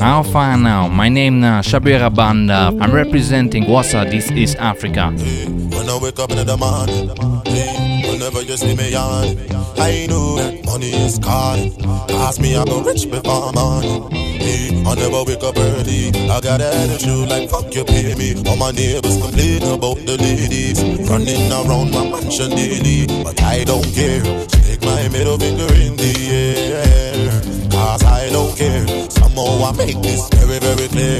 How far now. My name uh, now Chabwera Banda. I'm representing Wassa, this is Africa. When I wake up in the morning, whenever you see me I know that money is calling. Ask me, I go rich before morning. I never wake up early. I got attitude like fuck you pay me. All my neighbors complain about the ladies running around my mansion daily, but I don't care. Stick my middle finger in the air, cause I don't care more. I make this very, very clear.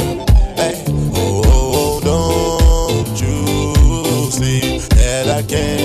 Hey, oh, oh, oh don't you see that I can't?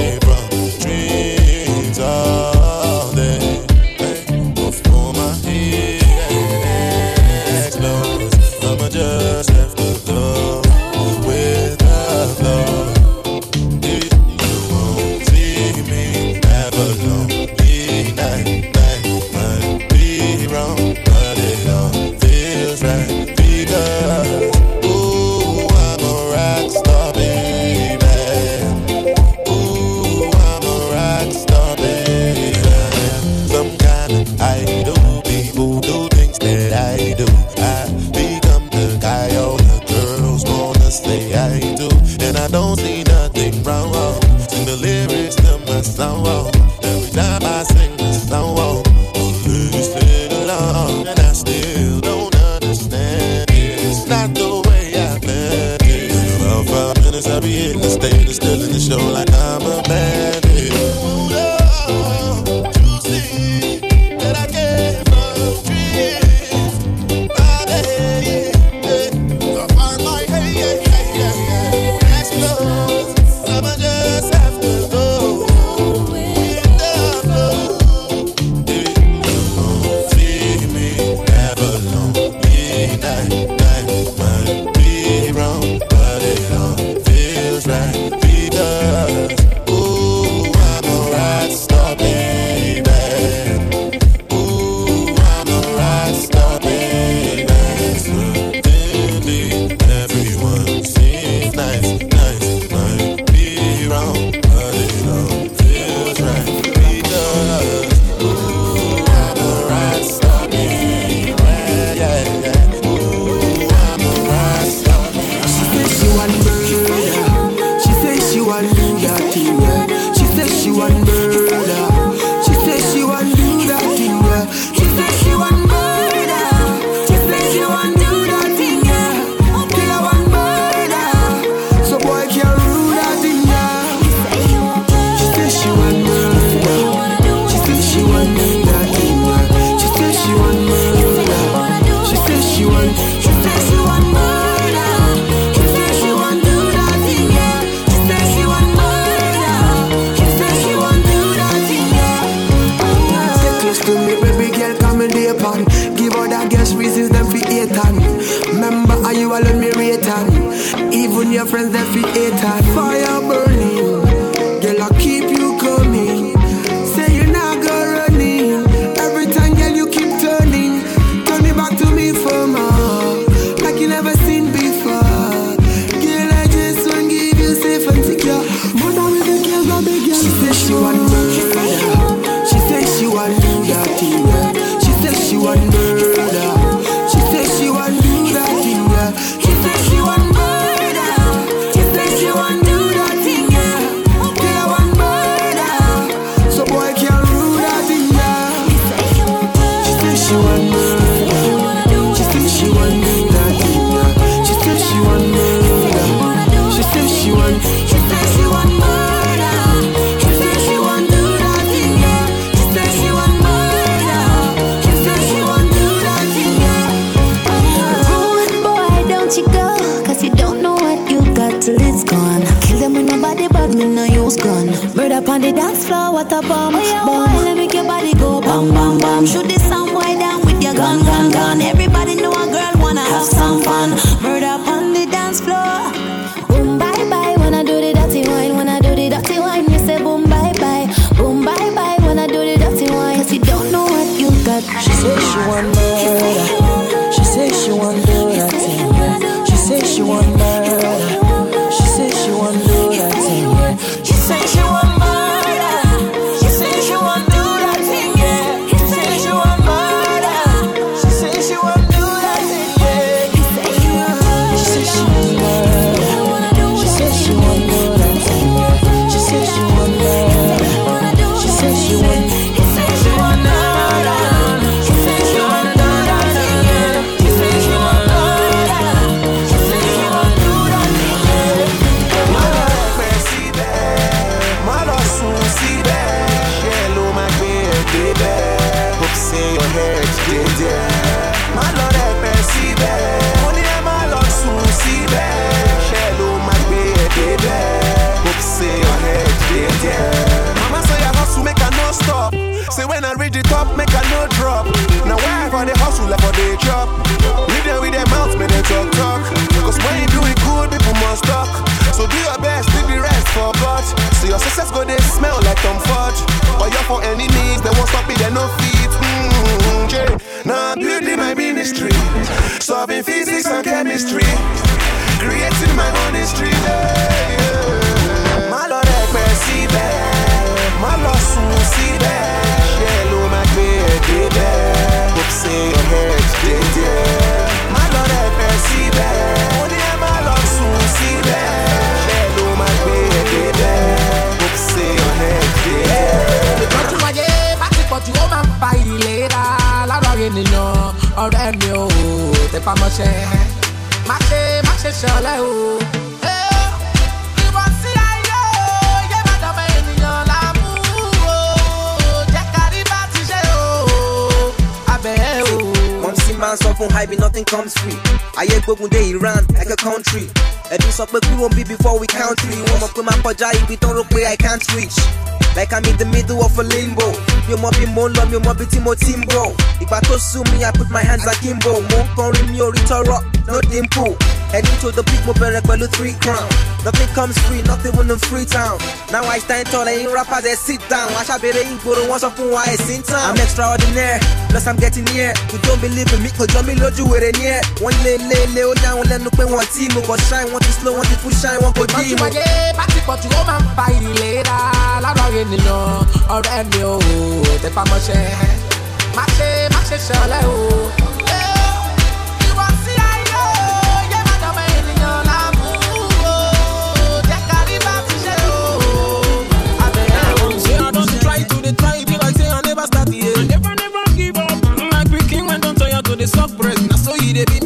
Now I'm hmm, yeah. Now beauty my ministry Solving physics and chemistry fàmọ̀ṣẹ́ má ṣe má ṣe ṣọlẹ́ o. sọ fún HighBee nothing comes free. ayé gbógun dé Iran like a country. ẹ̀dùn sọ pé kúrò ń bí before we count three. wọ́n mọ̀ pé máa kọjá ibi tó ń rò pé I can't reach like I'm in the middle of a limbo. You might be more love, you might be Timo Timbo. If I mo ti me, I put my hands akimbo. More ń kọrin mi orí tọrọ, no dimple. Heading to the peak, mo bẹ̀rẹ̀ pẹ̀lú three crown. Nothing comes free, nothing on the free town. Now I stand tall, ẹ̀yin rappers I sit down. Aṣàbẹ̀rẹ̀ ìgboro, wọ́n sọ fún wa ẹ̀sìn tán. I'm extraordinary, plus I'm getting near. You don't believe in me, kò jọ mi lójú wèrè ní ẹ̀. Wọ́n lé lé lé ó dáhùn lẹ́nu pé wọ́n one team, but shine, wọ́n to slow, wọ́n to push ṣáì, wọ́n kò dí mo. Bájú wáyé bá ti pọ̀ jù ó máa ń mi ọ̀rẹ́ mi ò má ṣe má ṣe ṣọlẹ́ o. i try to dey try be like say i never start i never never give up. my pikin tire to suck breath. na so you dey.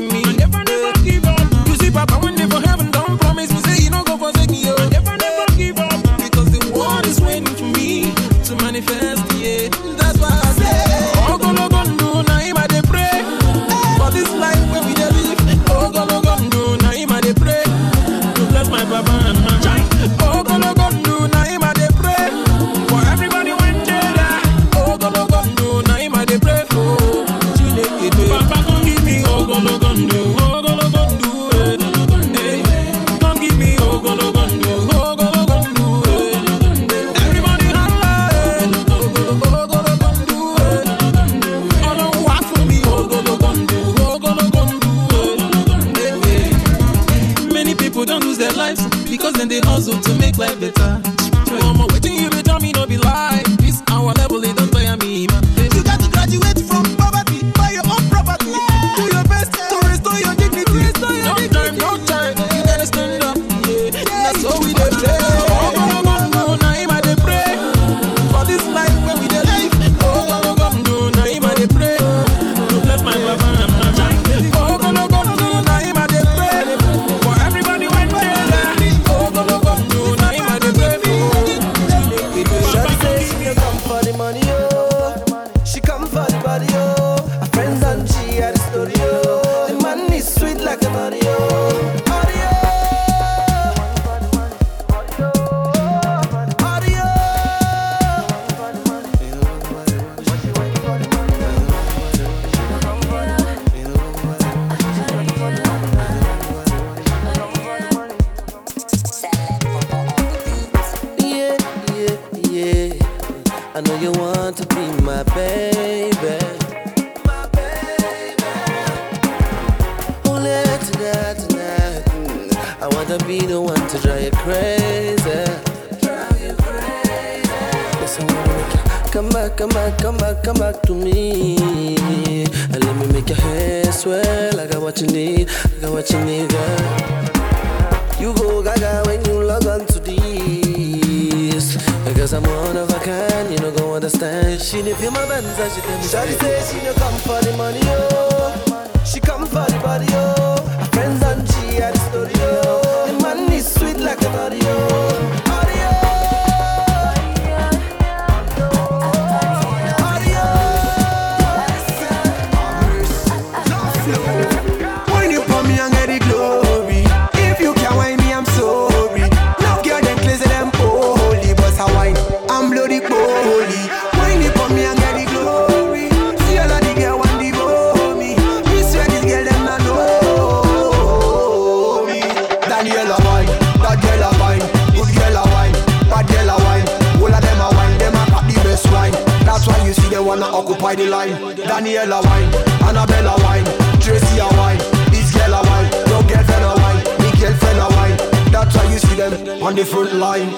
On the front line.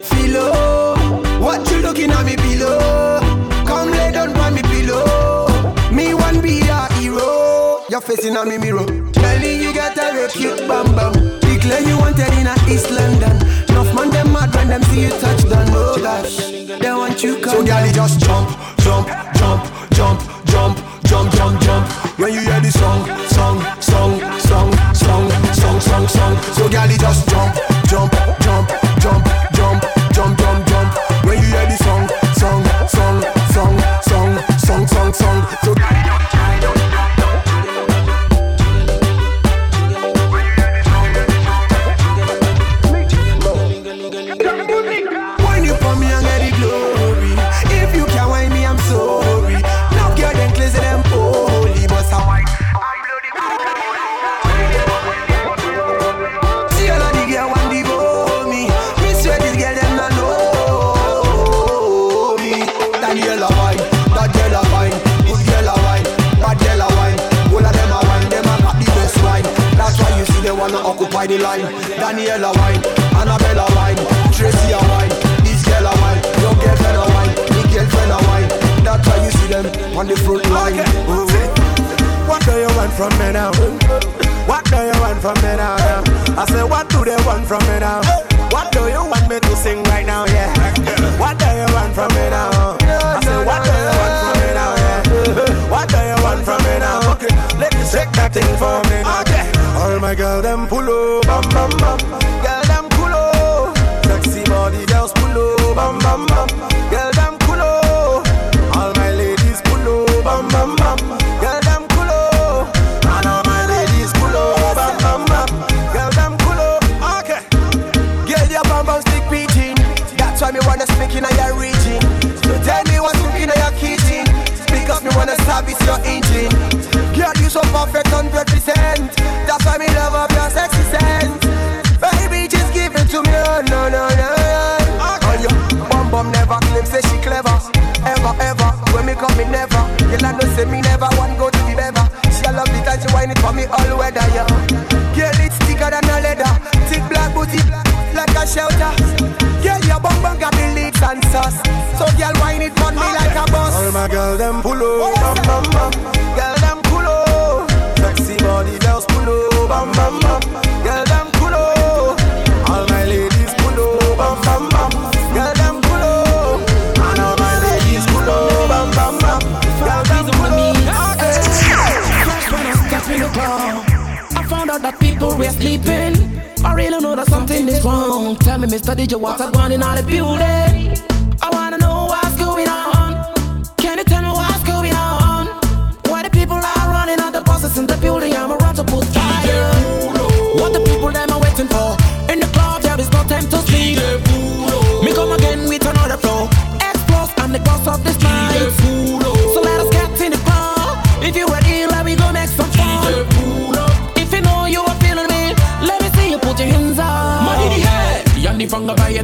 Philo, what you looking at me below? Come lay down on me pillow. Me one be a hero. You're facing on me mirror. Telling you got a real cute bam bam. Declare you wanted in a East London. Enough man them mad when them see you touch down. Oh gosh, they want you come. So girl, just jump, jump, jump, jump, jump, jump, jump, jump. When you hear the song, song, song, song, song, song, song. So girl, just jump, jump, jump, the line. Daniella wine, Annabella wine, Tracy a wine, this girl a wine, your girlfriend a wine, me girlfriend a wine. That's why you see them on the front line. Ooh. What do you want from me now? What do you want from me now? I say, what do they want from me now? What do you want me to sing right now? Yeah. What do you want from me now? I say, what do you want from me now? Yeah. What do you want from me now? Okay, let me shake that thing for me. All my girl them pull up, bam bam bam. Girl them pull up, sexy body girls pull up, bam bam bam. Girl them pull up, all my ladies pull up, bam bam bam. Girl them pull up, and all my ladies pull up, bam bam bam. Girl them pull up, okay. Girl, your bum bum stick beating. That's why me wanna speak in your region. So tell me what's cooking in your kitchen. Because me wanna service your engine. Girl, you perfect, hundred percent. That's why me love up your sexy sense. Baby, just give it to me, oh, no, no, no. Oh, your bum bum never claim say she clever. Ever, ever. When me come, me never. Girl, I know say me never want go to the bever. She a love it and she whine it for me all weather, yeah. Girl, it's thicker than a leather. Thick black booty, like a shelter. Girl, your bum bum got me leaks and sauce. So girl, whine it on me ah. like a boss. All my girl them pull up, bam bam bam. People were sleeping. I really know that something is wrong. Tell me, Mr. DJ, what's going on in the building?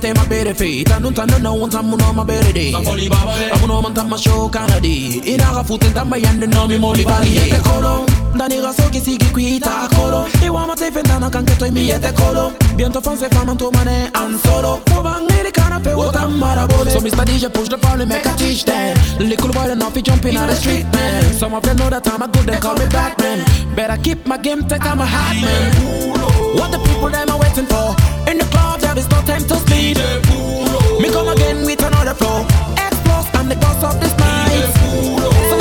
Te ma bere fe Tanu tanu na wanta muno ma bere de Amuno man tama show kana de Ina ga futen tama yande no mi moli bali yete kolo Dani ga soki sigi kuita kolo Iwa ma te fendana kan ke toy mi yete kolo Bientôt fanse fama to mane an solo. Fobang iri kana pe wota mara bole So Mr. DJ push the volume make I teach them. Little boy and off jumping on the street man. Some of them know that I'm a good they call me Batman. Better keep my game tight I'm a hot man. What the people them are waiting for? In the club there is no time to sleep. Me come again with another flow. Explode, I'm the boss of this night.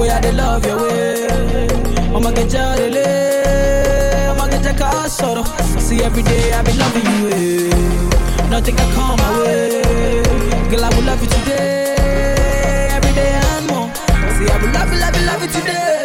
way I dey love your way. I'ma get jadele, I'ma get jaka soro. See every day I be loving you. Eh. Nothing can come my way. Girl, I will love you today, every day and more. See I will love you, love you, love you today.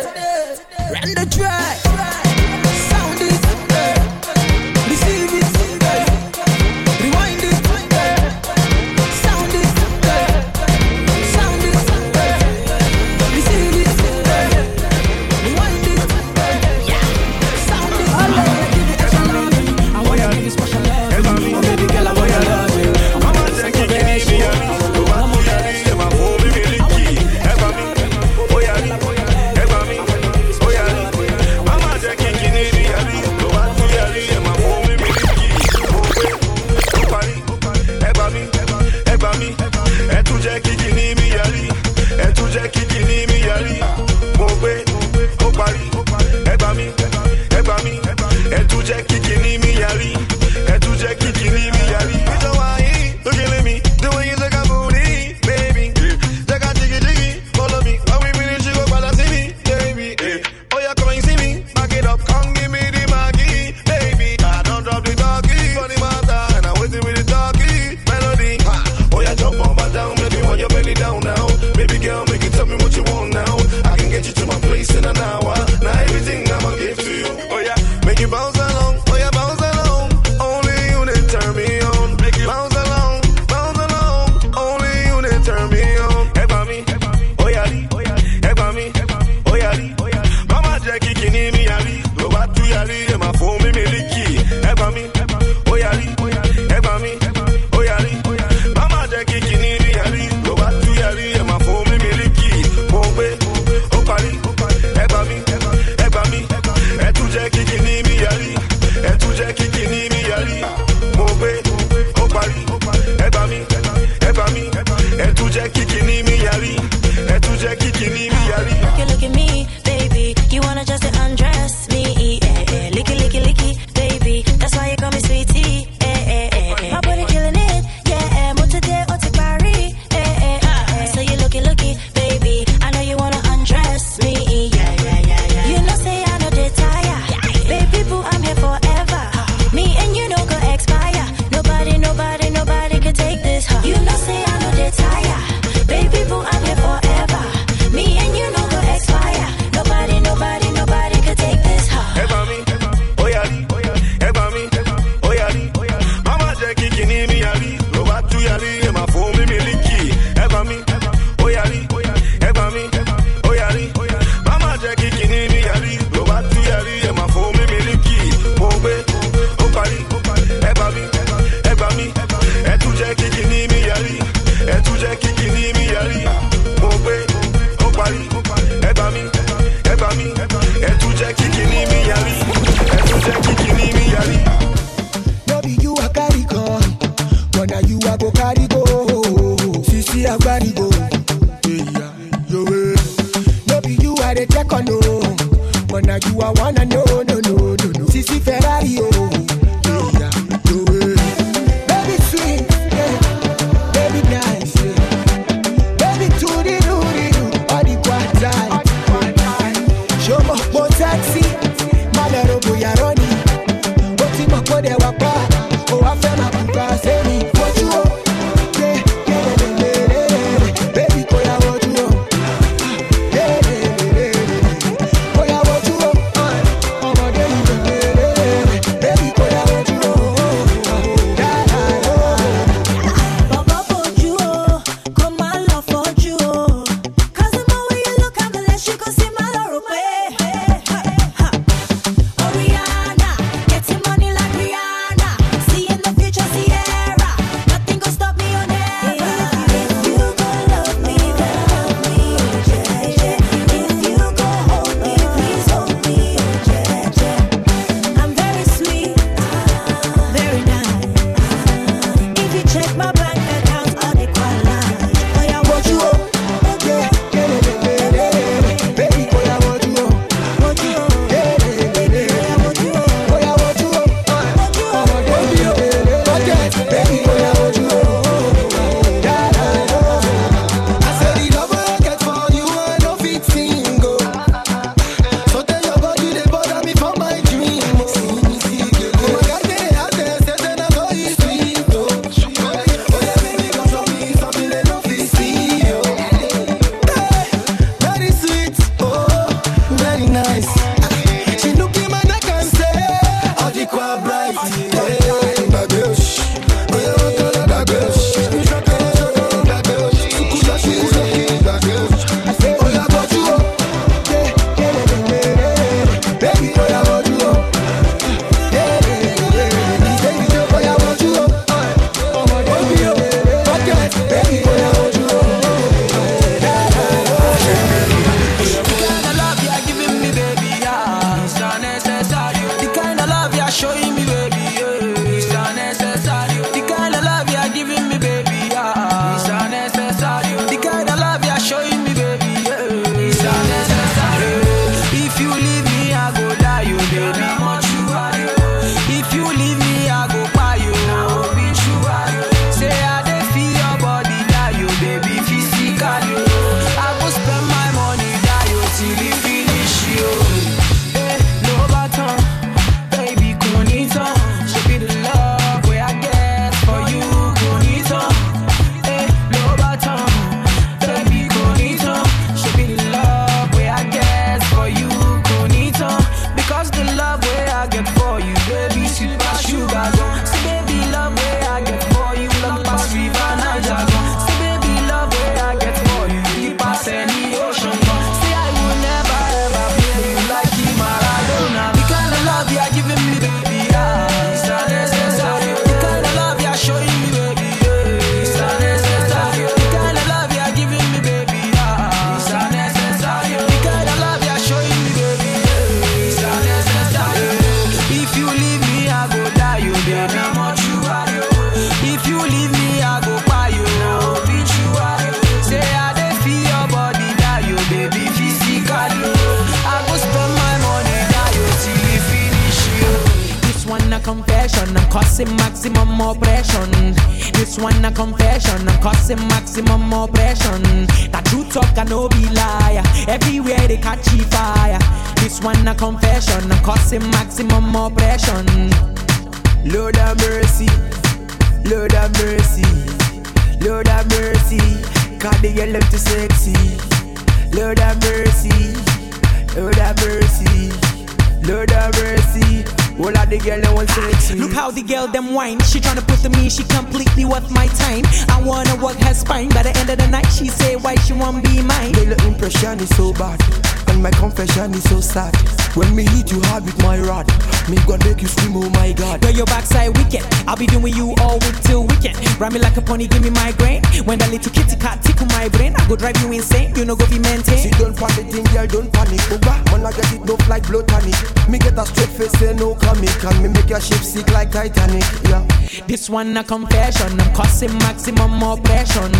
make your ship sick like Titanic. Yeah. This one a confession, I'm causing maximum oppression.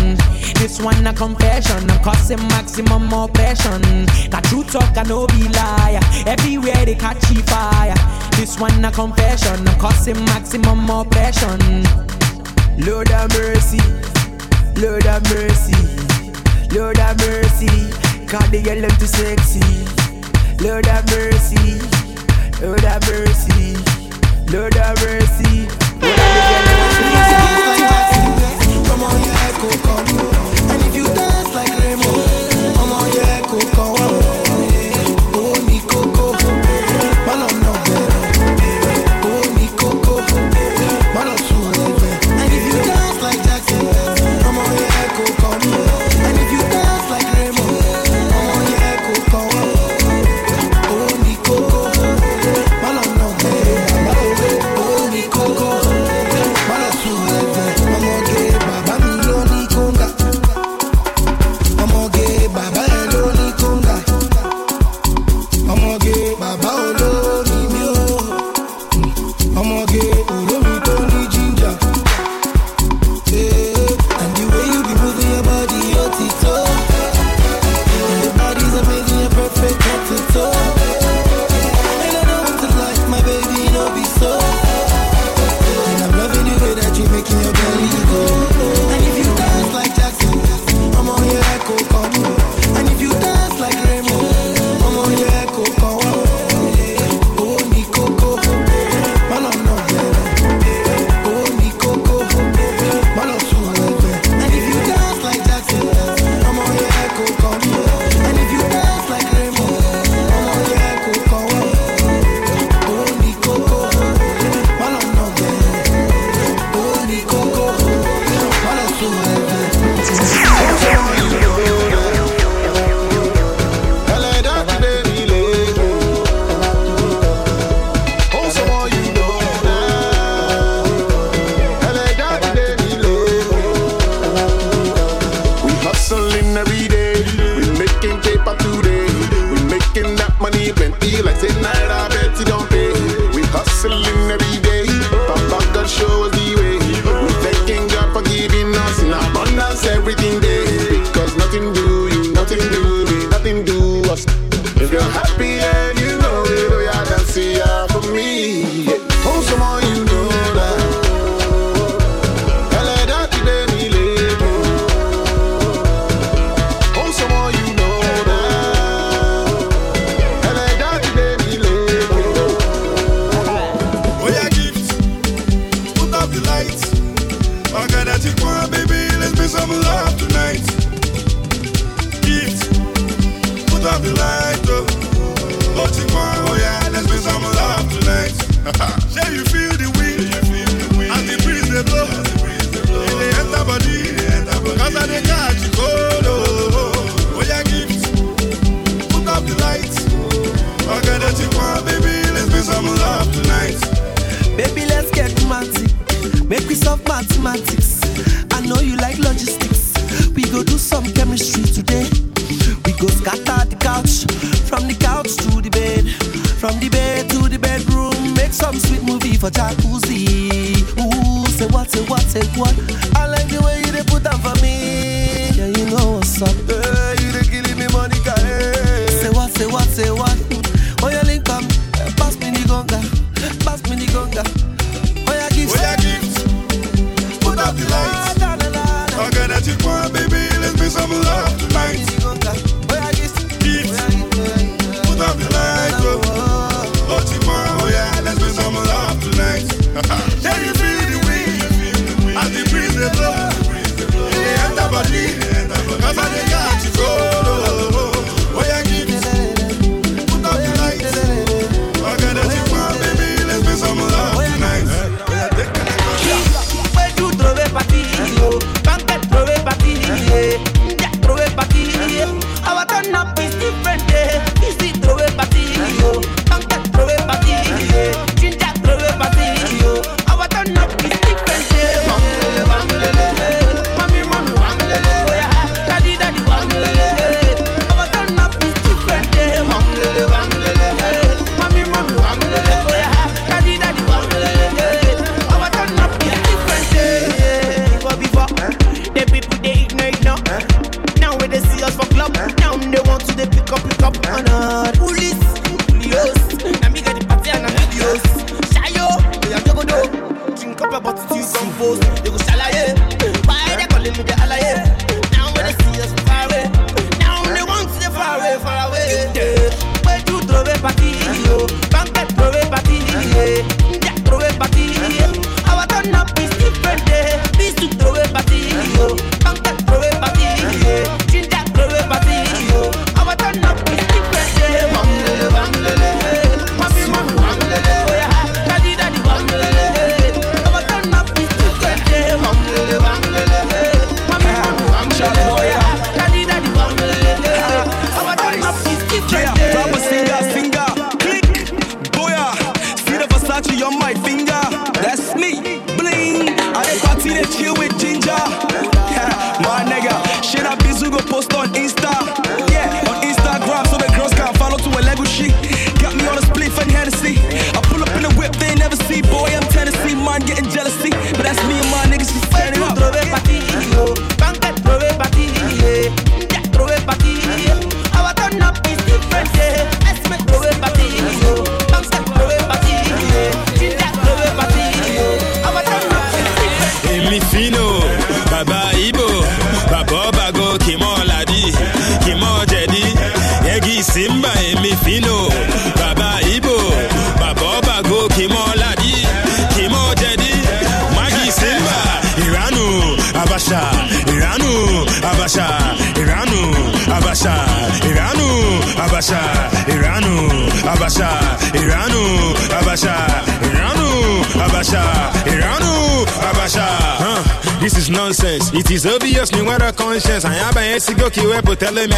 This one a confession, I'm causing maximum oppression. Got true talk I no be liar. Everywhere they catch fire. This one a confession, I'm causing maximum oppression. Lord of mercy, Lord of mercy, Lord of mercy. God the get them too sexy. Lord of mercy, Lord of mercy. Lord of mercy. Come on, you echo, come.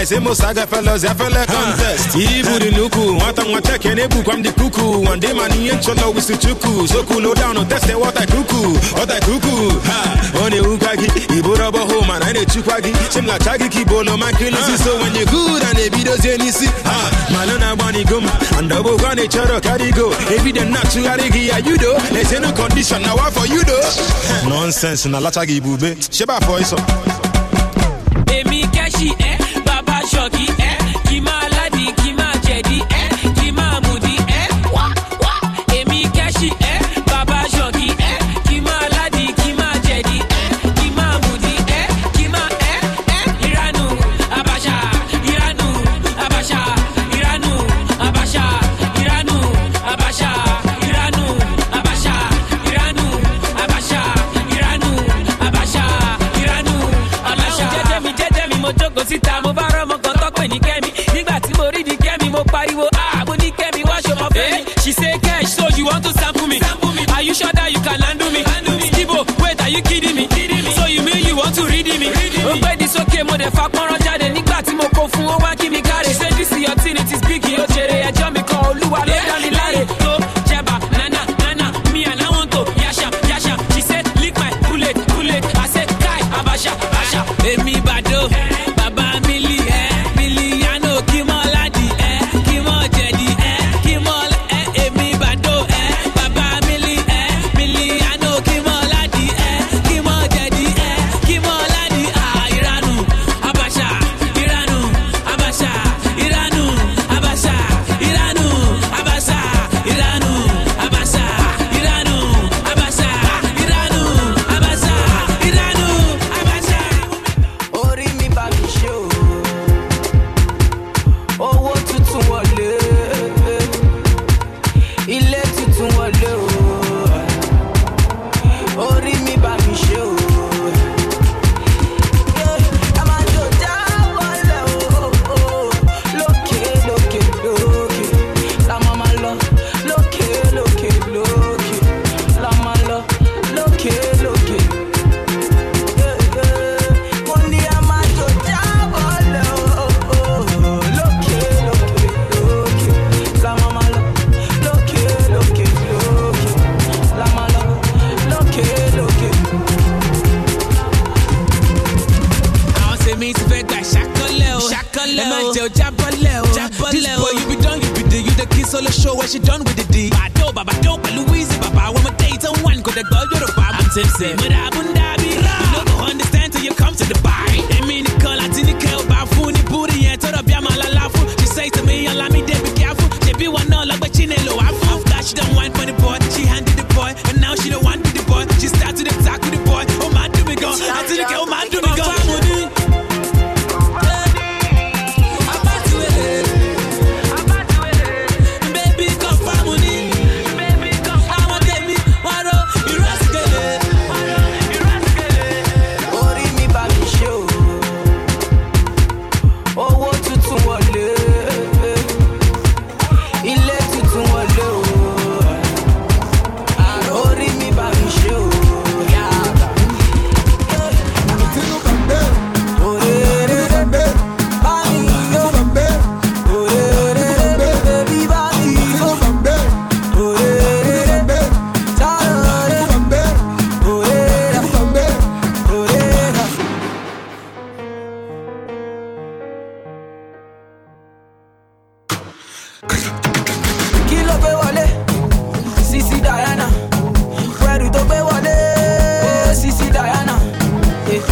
Simo saga fellas, ya fella contest. Ibu the nuku, wata wata kene bu kwam di kuku. One day mani enchola we su chuku. cool, no down on test what I kuku, what I kuku. Ha, oni ukagi, ibu robo ho man ane chukwagi. Sim la chagi ki bolo man kilisi. So when you good and they be those yenisi. Ha, malona wani goma, and double gone choro carry go. Ebi the na chugari gi ya you do. Let's no condition now for you do. Nonsense na lacha gi bube. Sheba for iso. dẹ̀ fa pọ́nrán jáde nígbà tí mo kó fún ó wá kí mi káre ṣé dísì ọtí ni ti spíkì ó jèrè ẹjọ́ mi kan olúwa ló dá mi láre. kí ló gbé wọlé diana. Pẹ̀lú tó gbé wọlé sisi diana.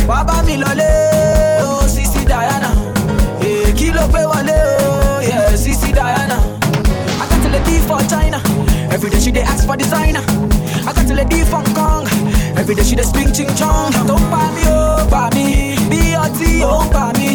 Wàá mi lọlé sisi diana. Kí ló gbé wọlé sisi diana. Akátẹ̀lẹ̀ bí for china. Everyday she dey ask for designer. Akátẹ̀lẹ̀ bí for kong. Everyday she dey speak ching chong. Tó ń pa mí ó pa mí bí ọtí ó ń pa mí.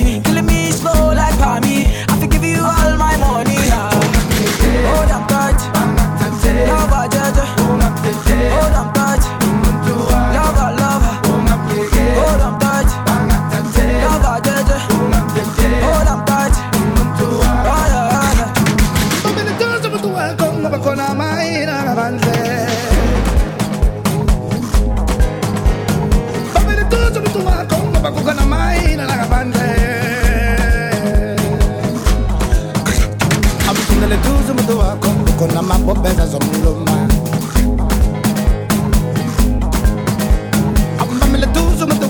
mbeza zomluma ambamile tuzo mtu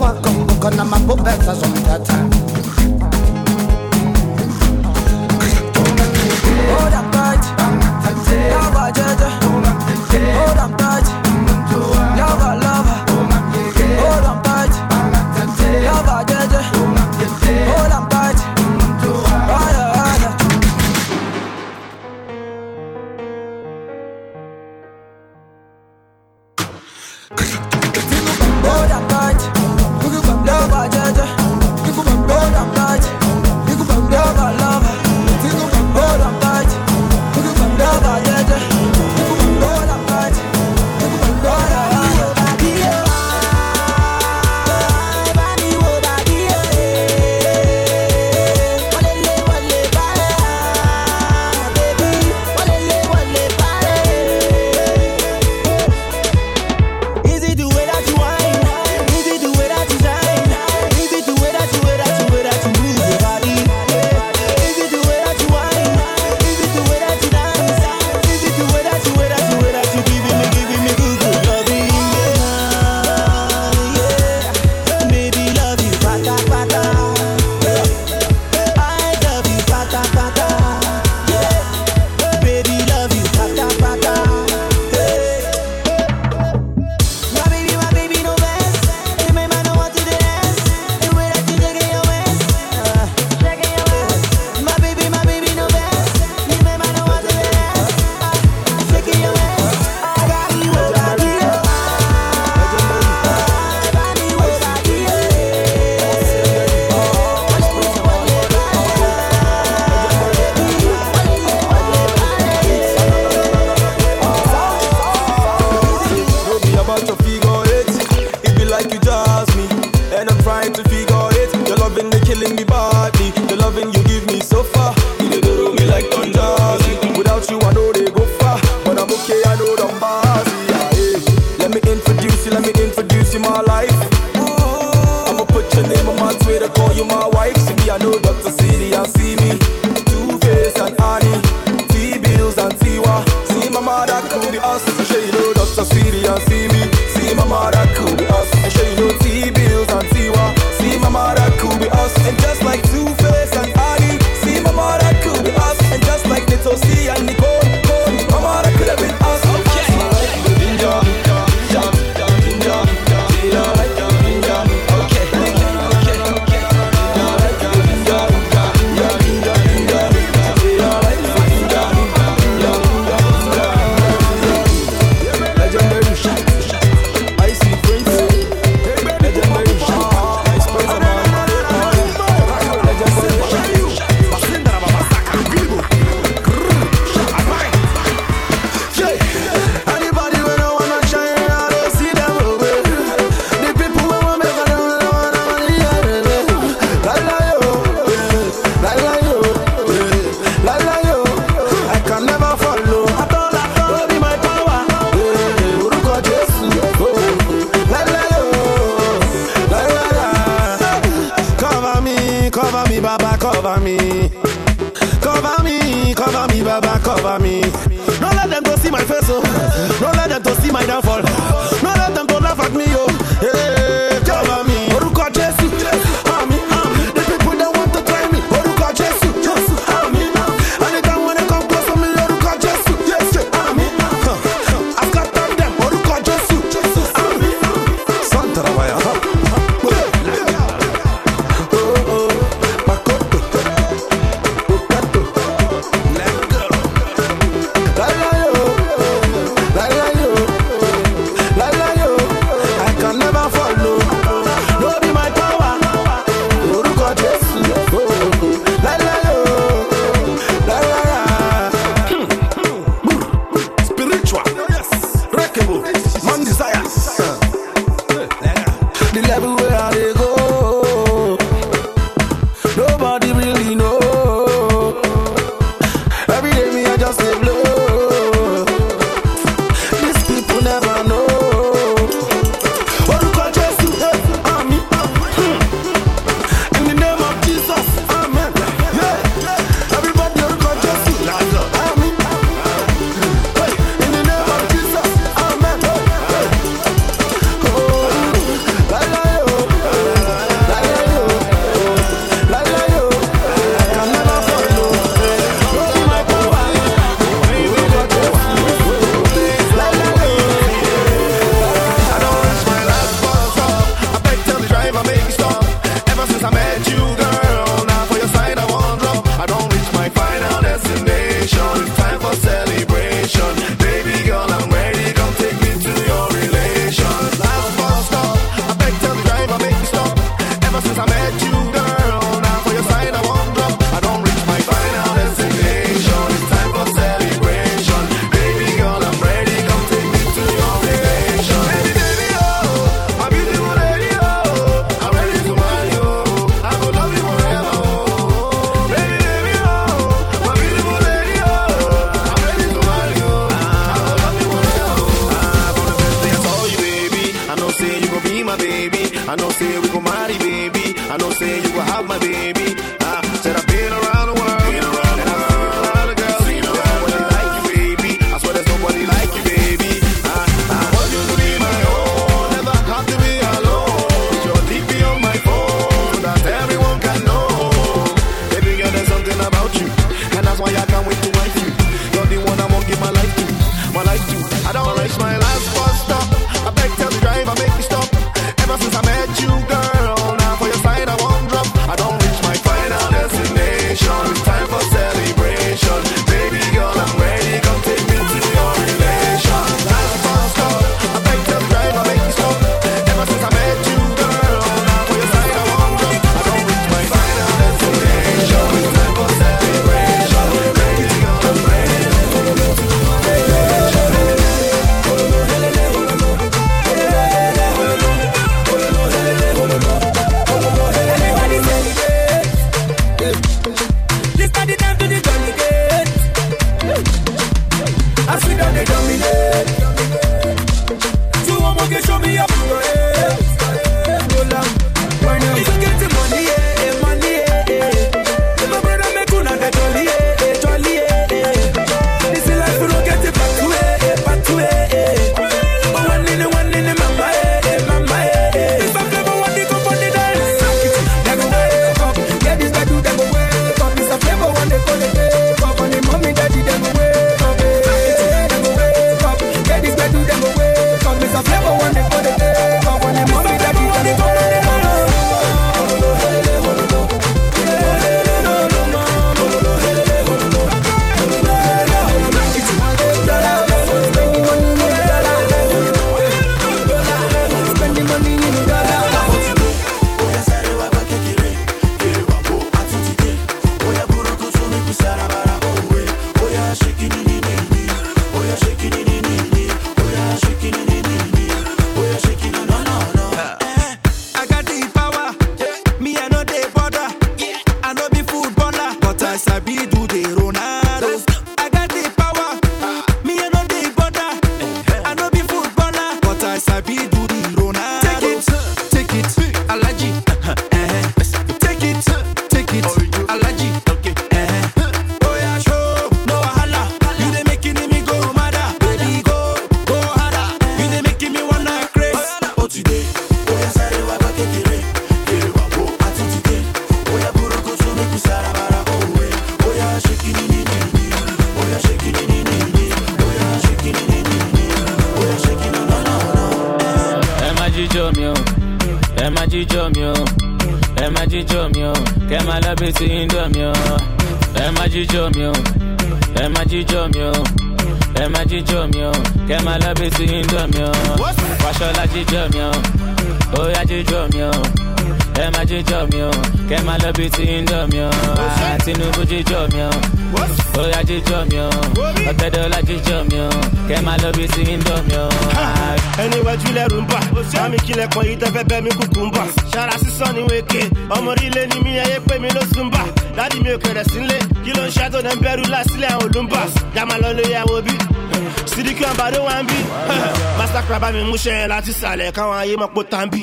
mi múṣẹ́ láti sàlẹ̀ káwọn ayé mọ̀ pọ̀ tán bí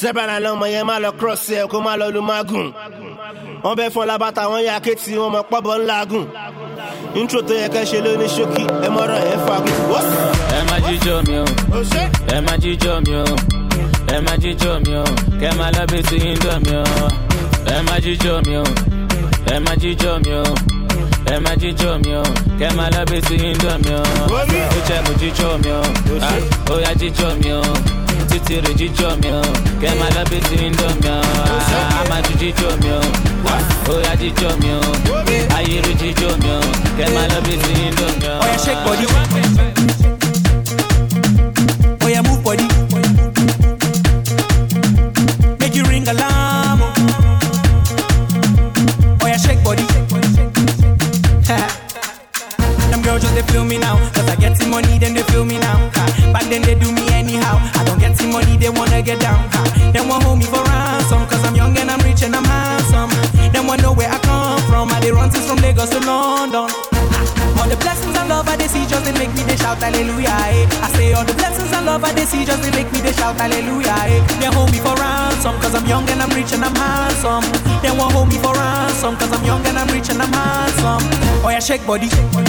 sẹ́bàrà lọ́mọ yẹn má lọ cross ẹ̀ kó má lọ lu mágùn wọ́n bẹ́ fún labata wọn yà kéètì wọn mọ̀ pọ́bọ̀ ńlá gùn. Intro tó yẹ kẹ́ ṣe ṣókí ẹ mọ̀rọ̀ ẹ̀ fagùn. ẹ má jíjọ mi o. Ẹ má jíjọ mi o. Ẹ má jíjọ mi o. Kẹ má lọ bí ti indomie o. Ẹ má jíjọ mi o. Ẹ má jíjọ mi o ẹ má jíjó mi o kẹ má lọ́bí sí indomie o. Ó jẹ́ mo jíjó mi o. Ah, ó yá jíjó mi o. Títí rè jíjó mi o. Kẹ má lọ́bí sí indomie o. Á ah, má ju jíjó mi o. Ọ̀yà shake body. ní. Feel me now. Cause I get the money, then they feel me now. Ha. Back then they do me anyhow. I don't get the money, they wanna get down. Ha. Them want hold me for ransom. Cause I'm young and I'm rich and I'm handsome. Them want know where I come from. I they run things from Lagos to London. All the blessings and love I they see just they make me they shout hallelujah. Eh. I say all the blessings and love I they see just they make me they shout hallelujah. Eh. They hold me for ransom cause I'm young and I'm rich and I'm handsome. They won't hold me for ransom cause I'm young and I'm rich and I'm handsome. Oh yeah, shake body. Oh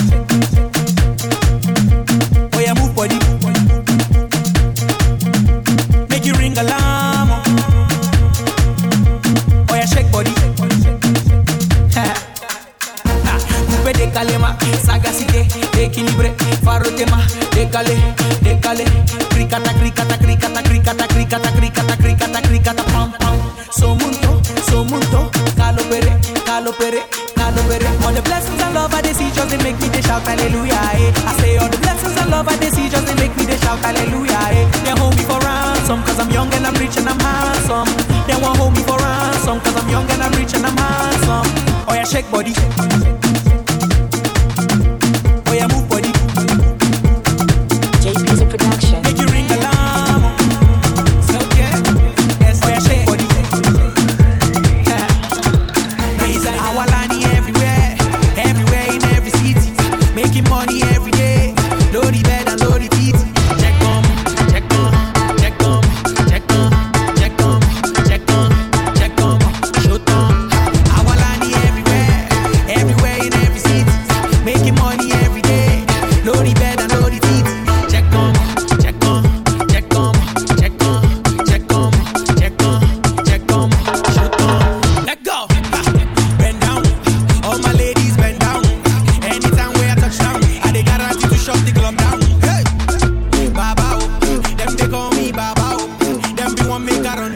be one make I run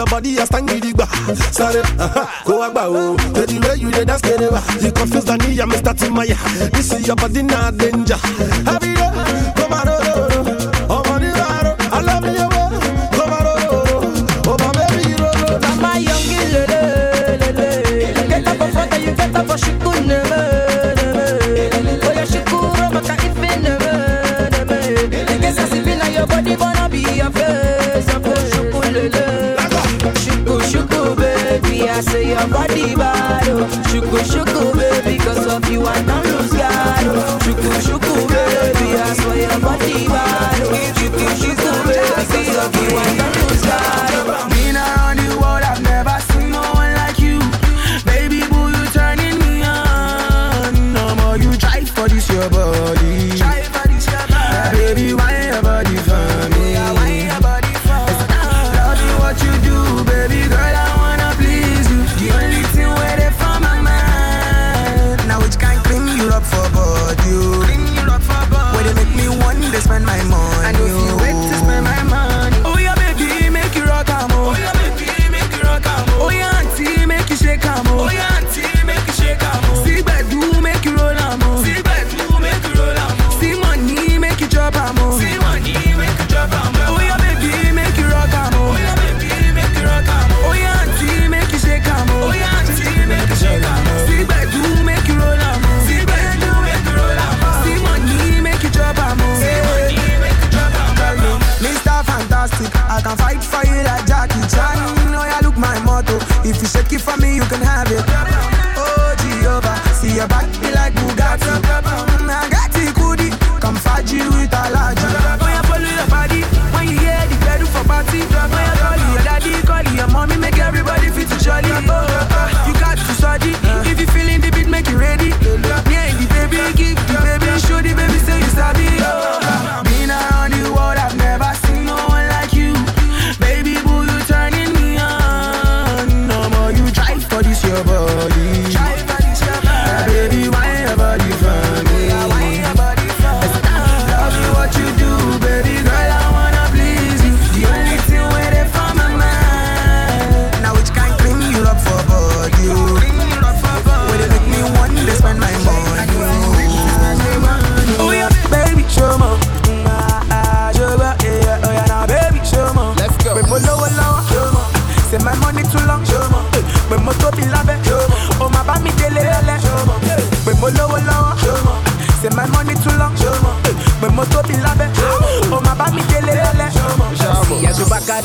your body as tangy digba. Sorry, uh-huh. go agba oh. o. The way you dey dance keneba, you confuse the me, I'm starting my. Uh, this is your body not danger. Have Happy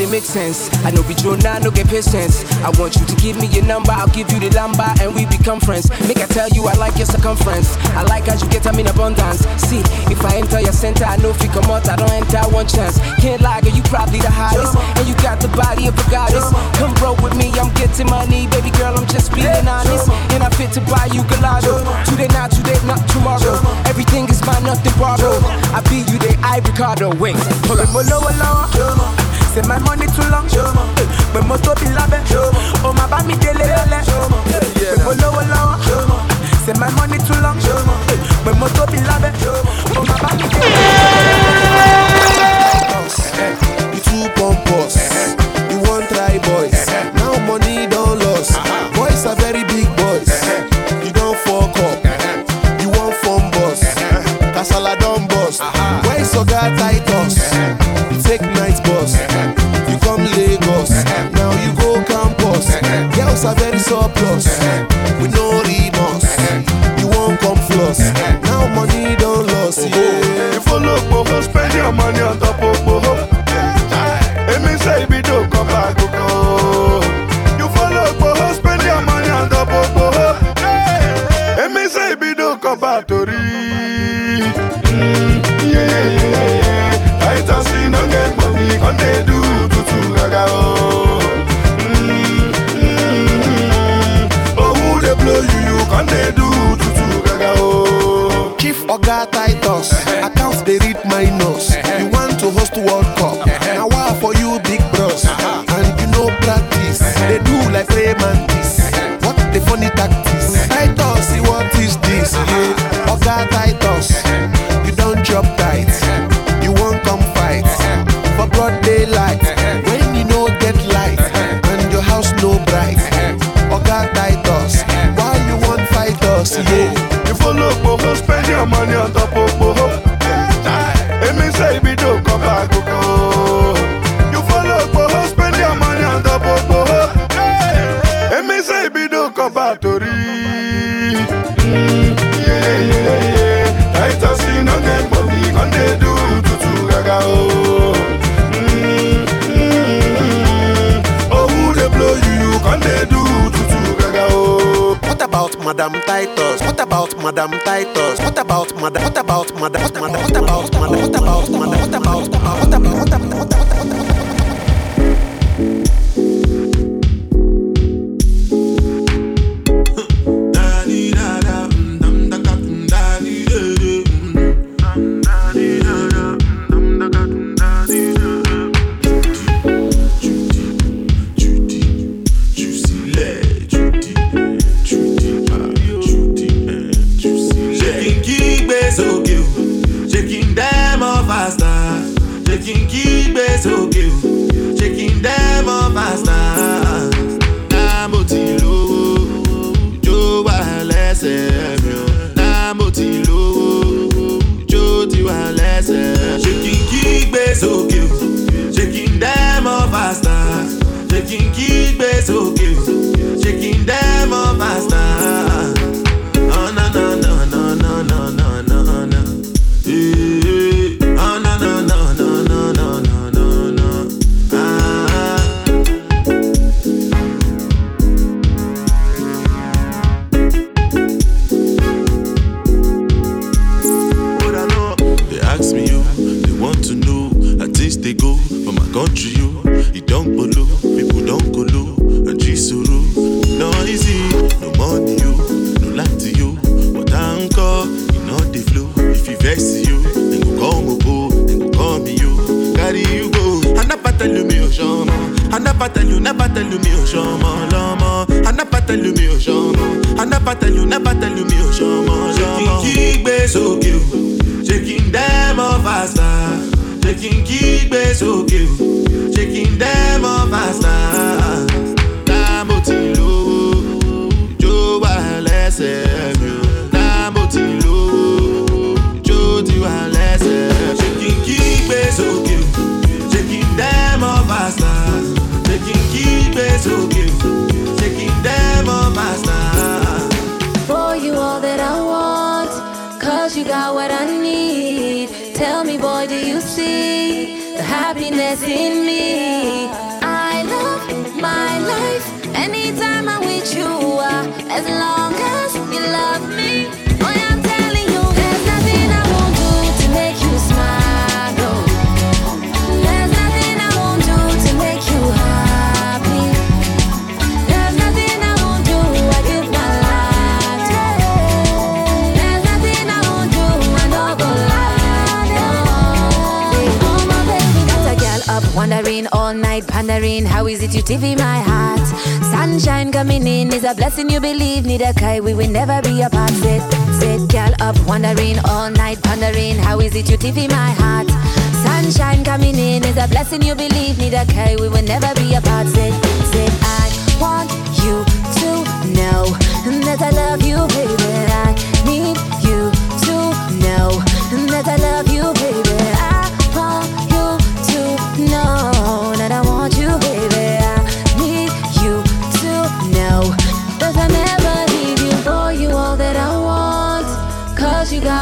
it make sense. I know we draw now, no get patience. I want you to give me your number, I'll give you the number, and we become friends. Make I tell you, I like your circumference. I like how you get them in abundance. See, if I enter your center, I know if you come out, I don't enter one chance. Can't lie, girl, you probably the hottest, and you got the body of a goddess. Come roll with me, I'm getting money, baby girl, I'm just being honest, and I fit to buy you gelato. Today, not today, not tomorrow. Everything is mine, nothing borrowed. I be you, they I Ricardo. Wait, Pull up say my money too long. Pé mo tóbi lábẹ́, Oh my bá mi délé lọ́lẹ́. Pé mo lówó lọ́wọ́, say my money too long. Pé mo tóbi lábẹ́, Oh my bá mi délé lọ́lẹ́. Ìtú pọ̀npọ̀. very surplus. fight always. Night pondering how is it you TV my heart. Sunshine coming in is a blessing you believe. Need a kai, we will never be apart. Sit, sit, girl up wondering all night pondering how is it you TV my heart. Sunshine coming in is a blessing you believe. Need a kai, we will never be apart. Sit, sit, I want you to know that I love you, baby. I need you to know that I love you, baby.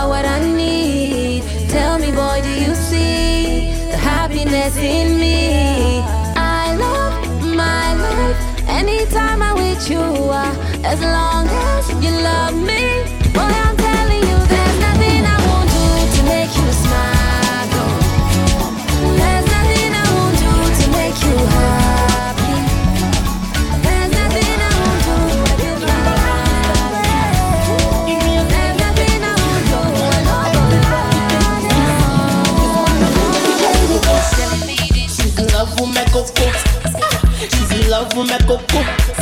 Got what I need. Tell me, boy, do you see the happiness in me? I love my life anytime I'm with you. As long as you love me, love with my coco.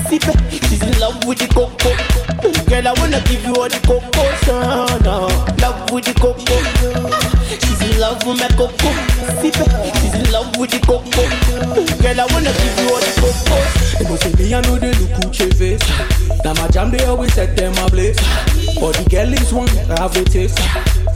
Sip it. She's in love with the coco. Girl, I wanna give you all the coco. So, no. Love with the coco. She's in love with my coco. Sip it. She's in love with the coco. Girl, I wanna give you all the coco. They go say me I know they look Gucci face. Now my jam they always set them ablaze. But the girl is one have a taste.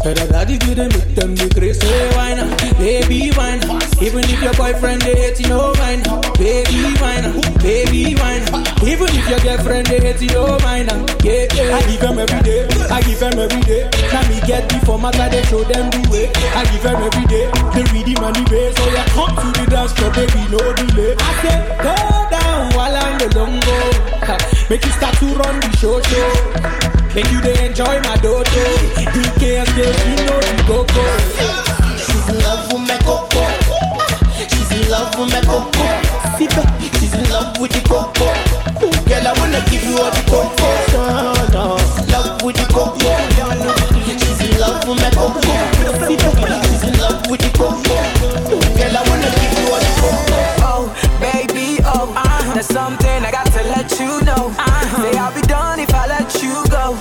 Heard that daddy do they make them the grace. Say why not, baby why not? Even if your boyfriend they hate you, no mind. Baby why not, baby why not? Even if your girlfriend they hate you, no mind. Yeah, yeah. I give them every day, I give them every day. Now me get before my they show them the way. I give them every day, they read the money base. So yeah, come to the dance floor, baby, no delay. I say go down while I'm the longo. Make you start to run the show show. Make you they enjoy my dojo. DK and you know the go-go. She's in love with my coco. She's in love with my coco. She's in love with the coco. Girl, I wanna give you all the coco. Love with the coco. She's in love with my coco. With the. Girl, I wanna give you all the coco. Oh, baby, oh, there's something I got to let you know. Say I'll be done if I let you go.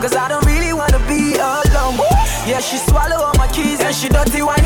Cause I don't really wanna be alone. Yeah, she swallow all my keys and she dirty wine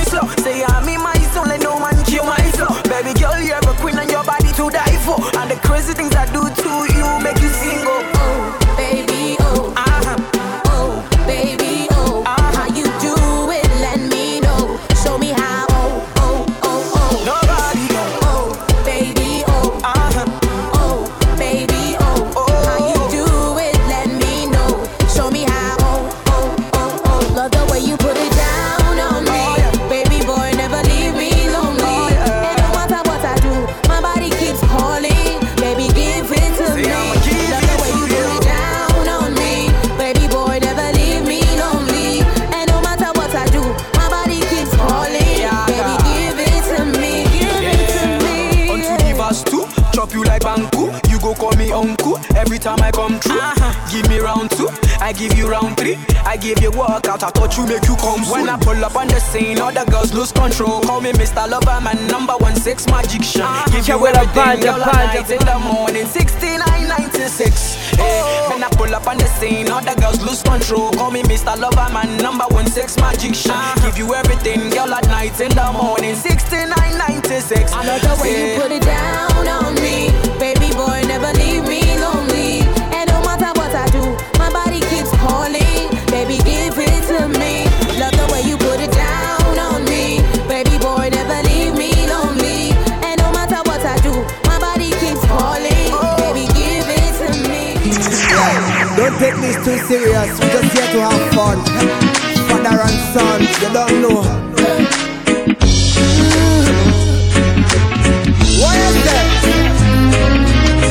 I give you round three. I give you workout, I thought you make you come soon. When I pull up on the scene, all the girls lose control. Call me Mr. Lover, man, number one six magician. Give ah. you with a everything, band, a girl, all night in the morning, 69, 96. Hey, when I pull up on the scene, all the girls lose control. Call me Mr. Lover, man, number one sex magician. Ah. Give you everything, girl, at night in the morning, 69, 96. I love the way you eh. put it down on me, baby boy. Never leave me lonely. Take this too serious. We just here to have fun. Father and son, you don't know. What is that?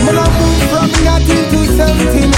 Man, I moved from nothing to something.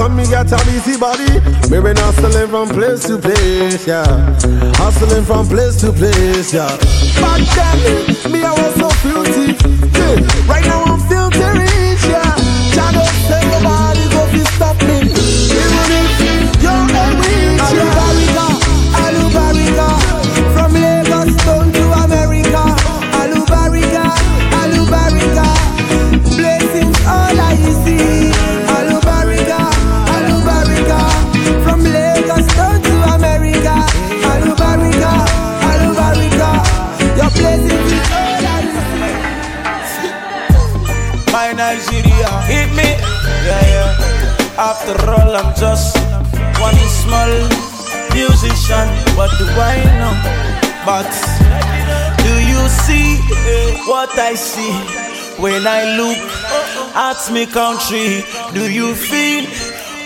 Come, me get a busy body. Me been hustling from place to place, yeah. Hustling from place to place, yeah. Back then, me I was so filthy. Yeah. Right now I'm hit me. Yeah, yeah. After all, I'm just one small musician. What do I know? But do you see what I see when I look at me country? Do you feel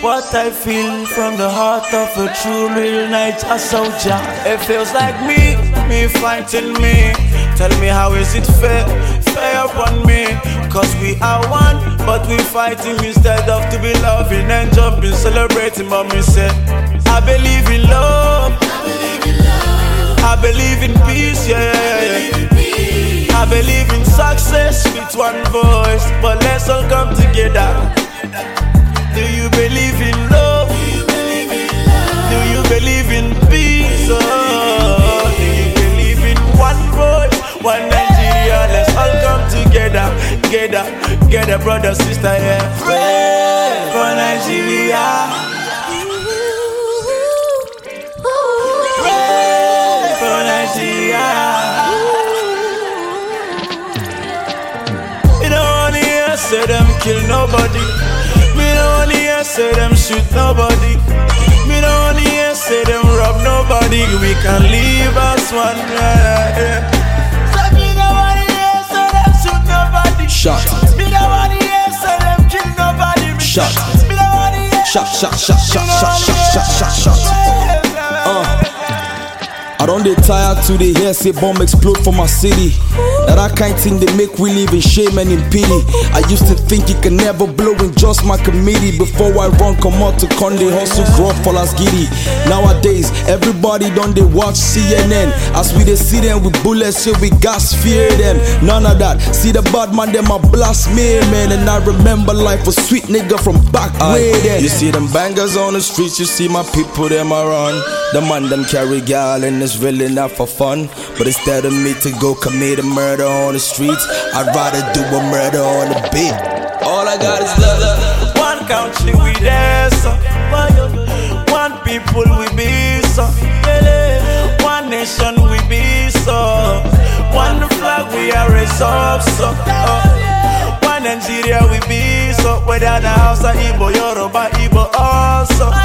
what I feel from the heart of a true real Niger soldier? It feels like me, me fighting me. Tell me how is it fair, fair upon me? Cause we are one, but we fighting instead of to be loving and jumping, celebrating. Me say, I believe in love. I believe in peace, yeah. I believe in success with one voice, but let's all come together. Together, together, together, brother, sister, yeah. Pray for Nigeria. Pray for Nigeria. Me don't wanna hear say them kill nobody. Me don't wanna hear say them shoot nobody. Me don't wanna hear say them rob nobody. We can leave us one. Yeah, yeah. Shot. Me don't wanna hear say them kill nobody. Shot. Me don't wanna. Shot, shot, shot, shot, shot, shot, shot, shot, shot. I don't dey tired to the hear say bomb explode for my city. That I kind thing they make we live in shame and in pity. I used to think it could never blow in just my committee. Before I run, come out to Conde hustle, grow for Lasgidi. Nowadays, everybody done they watch CNN. As we they see them with bullets, so we gas fear them. None of that. See the bad man, them a blast me, man. And I remember life a sweet nigga from back way then. You see them bangers on the streets, you see my people, them a run. The man them carry gal and really not for fun. But instead of me to go commit a murder on the streets, I'd rather do a murder on the beat. All I got is love. One country we so one people we be so. One nation we be so. One flag we are resolved so. Oh. One Nigeria we be so. Whether the house or Igbo, Yoruba, Igbo also.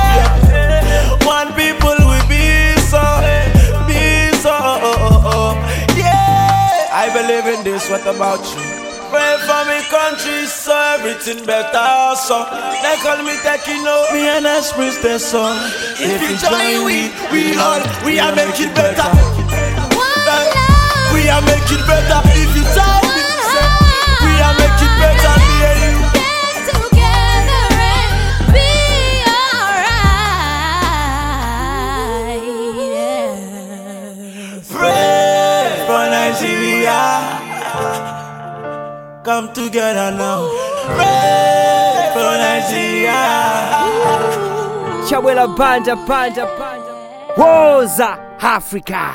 Yeah. I believe in this. What about you? Pray for me country so everything better so They call me Tekino, me and Express the song If you join we, we all, we are make it better We are make it better If you join Come together now. Pray for Nigeria. Chabwera Banda banja banja Woza Africa